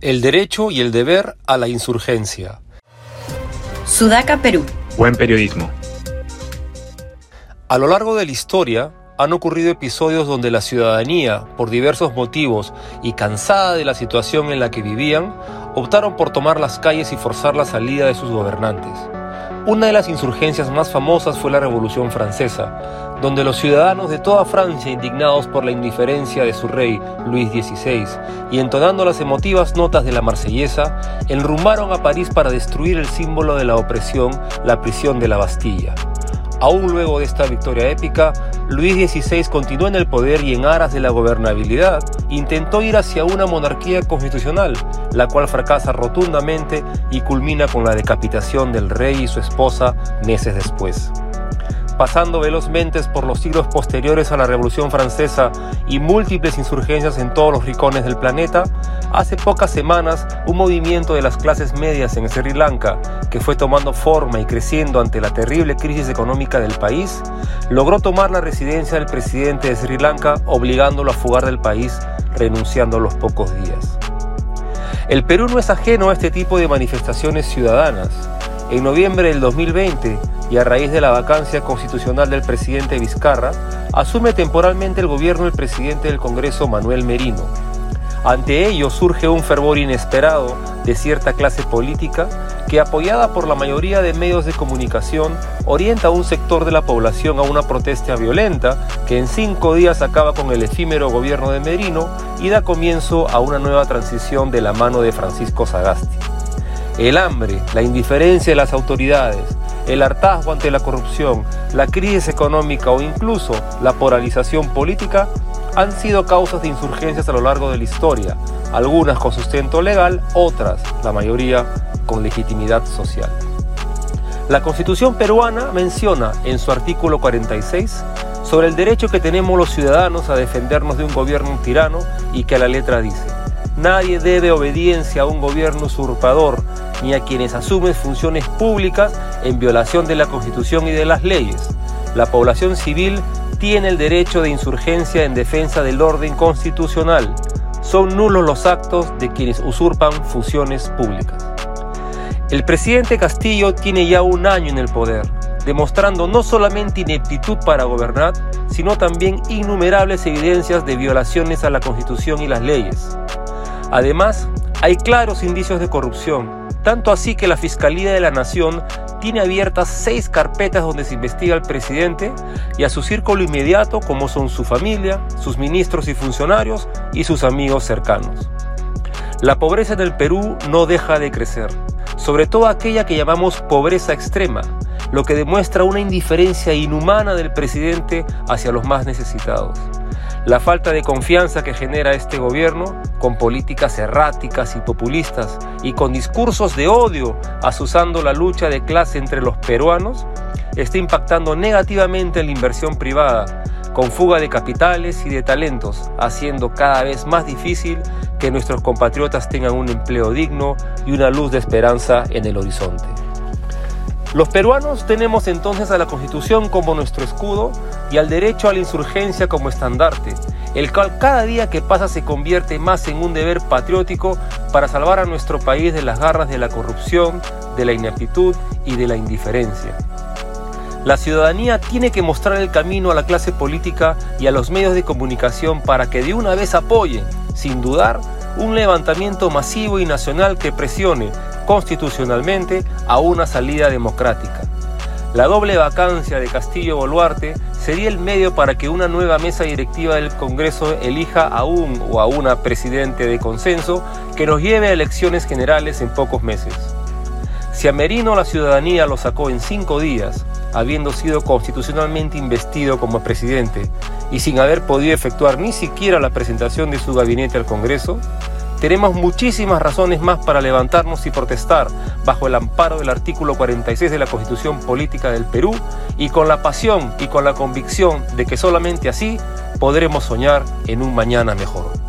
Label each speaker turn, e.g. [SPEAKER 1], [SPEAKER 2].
[SPEAKER 1] El derecho y el deber a la insurgencia.
[SPEAKER 2] Sudaca, Perú.
[SPEAKER 3] Buen periodismo.
[SPEAKER 1] A lo largo de la historia han ocurrido episodios donde la ciudadanía, por diversos motivos y cansada de la situación en la que vivían, optaron por tomar las calles y forzar la salida de sus gobernantes. Una de las insurgencias más famosas fue la Revolución Francesa, donde los ciudadanos de toda Francia, indignados por la indiferencia de su rey Luis XVI y entonando las emotivas notas de la marsellesa, enrumbaron a París para destruir el símbolo de la opresión, la prisión de la Bastilla. Aún luego de esta victoria épica, Luis XVI continuó en el poder y en aras de la gobernabilidad intentó ir hacia una monarquía constitucional, la cual fracasa rotundamente y culmina con la decapitación del rey y su esposa meses después. Pasando velozmente por los siglos posteriores a la Revolución Francesa y múltiples insurgencias en todos los rincones del planeta, hace pocas semanas un movimiento de las clases medias en Sri Lanka, que fue tomando forma y creciendo ante la terrible crisis económica del país, logró tomar la residencia del presidente de Sri Lanka, obligándolo a fugar del país, renunciando a los pocos días. El Perú no es ajeno a este tipo de manifestaciones ciudadanas. En noviembre del 2020, y a raíz de la vacancia constitucional del presidente Vizcarra, asume temporalmente el gobierno el presidente del Congreso Manuel Merino. Ante ello surge un fervor inesperado de cierta clase política que apoyada por la mayoría de medios de comunicación orienta a un sector de la población a una protesta violenta que en cinco días acaba con el efímero gobierno de Merino y da comienzo a una nueva transición de la mano de Francisco Sagasti. El hambre, la indiferencia de las autoridades, el hartazgo ante la corrupción, la crisis económica o incluso la polarización política han sido causas de insurgencias a lo largo de la historia, algunas con sustento legal, otras, la mayoría, con legitimidad social. La Constitución peruana menciona en su artículo 46 sobre el derecho que tenemos los ciudadanos a defendernos de un gobierno tirano y que a la letra dice, nadie debe obediencia a un gobierno usurpador ni a quienes asumen funciones públicas en violación de la Constitución y de las leyes. La población civil tiene el derecho de insurgencia en defensa del orden constitucional. Son nulos los actos de quienes usurpan funciones públicas. El presidente Castillo tiene ya un año en el poder, demostrando no solamente ineptitud para gobernar, sino también innumerables evidencias de violaciones a la Constitución y las leyes. Además, hay claros indicios de corrupción, tanto así que la Fiscalía de la Nación tiene abiertas seis carpetas donde se investiga al presidente y a su círculo inmediato como son su familia, sus ministros y funcionarios y sus amigos cercanos. La pobreza en el Perú no deja de crecer, sobre todo aquella que llamamos pobreza extrema, lo que demuestra una indiferencia inhumana del presidente hacia los más necesitados. La falta de confianza que genera este gobierno, con políticas erráticas y populistas y con discursos de odio asusando la lucha de clase entre los peruanos, está impactando negativamente en la inversión privada, con fuga de capitales y de talentos, haciendo cada vez más difícil que nuestros compatriotas tengan un empleo digno y una luz de esperanza en el horizonte. Los peruanos tenemos entonces a la Constitución como nuestro escudo y al derecho a la insurgencia como estandarte, el cual cada día que pasa se convierte más en un deber patriótico para salvar a nuestro país de las garras de la corrupción, de la ineptitud y de la indiferencia. La ciudadanía tiene que mostrar el camino a la clase política y a los medios de comunicación para que de una vez apoyen, sin dudar, un levantamiento masivo y nacional que presione constitucionalmente a una salida democrática. La doble vacancia de Castillo Boluarte sería el medio para que una nueva mesa directiva del Congreso elija a un o a una presidente de consenso que nos lleve a elecciones generales en pocos meses. Si a Merino la ciudadanía lo sacó en cinco días, habiendo sido constitucionalmente investido como presidente y sin haber podido efectuar ni siquiera la presentación de su gabinete al Congreso, tenemos muchísimas razones más para levantarnos y protestar bajo el amparo del artículo 46 de la Constitución Política del Perú y con la pasión y con la convicción de que solamente así podremos soñar en un mañana mejor.